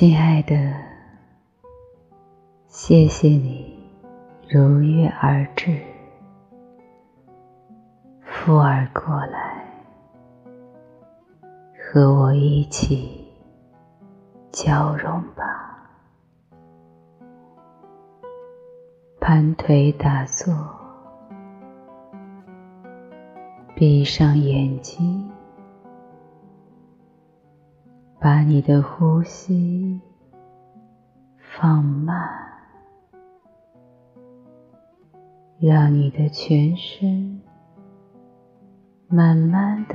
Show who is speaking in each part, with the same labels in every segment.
Speaker 1: 亲爱的，谢谢你如约而至，附耳过来，和我一起交融吧。盘腿打坐，闭上眼睛。把你的呼吸放慢，让你的全身慢慢的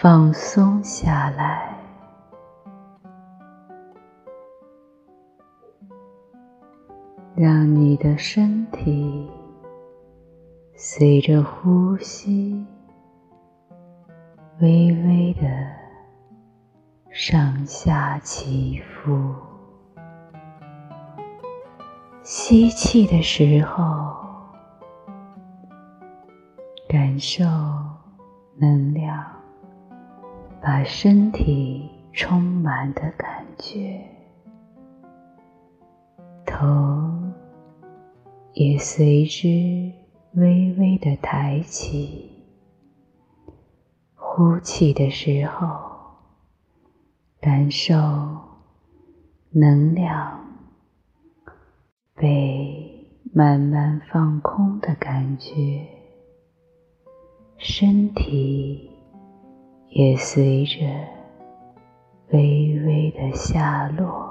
Speaker 1: 放松下来，让你的身体随着呼吸微微的。上下起伏，吸气的时候，感受能量把身体充满的感觉，头也随之微微的抬起。呼气的时候。感受能量被慢慢放空的感觉，身体也随着微微的下落。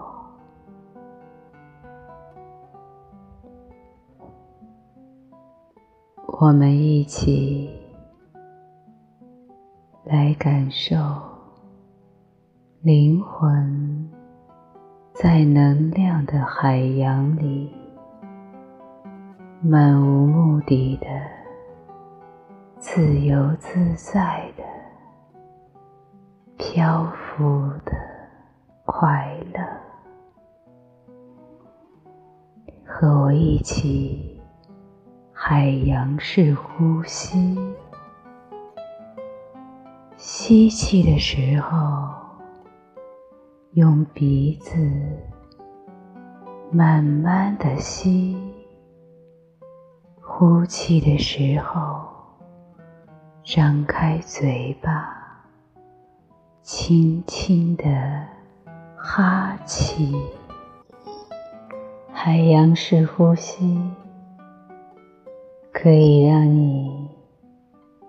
Speaker 1: 我们一起来感受。灵魂在能量的海洋里，漫无目的的、自由自在的、漂浮的快乐，和我一起海洋式呼吸，吸气的时候。用鼻子慢慢的吸，呼气的时候，张开嘴巴，轻轻的哈气。海洋式呼吸可以让你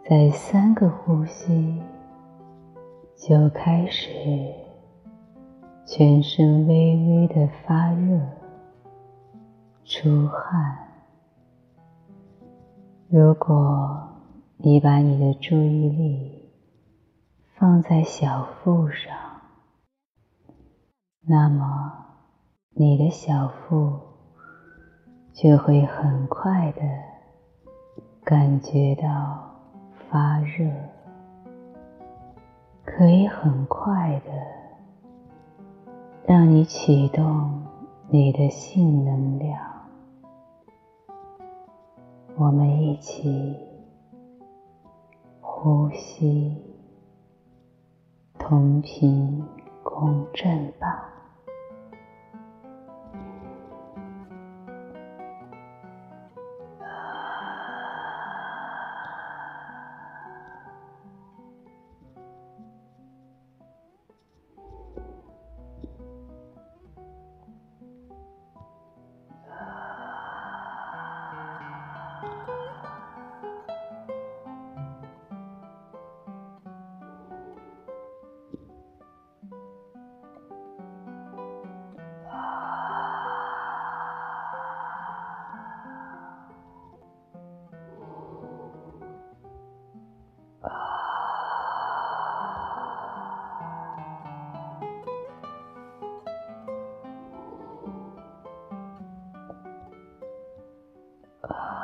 Speaker 1: 在三个呼吸就开始。全身微微的发热、出汗。如果你把你的注意力放在小腹上，那么你的小腹就会很快的感觉到发热，可以很快的。让你启动你的性能量，我们一起呼吸，同频共振吧。Uh.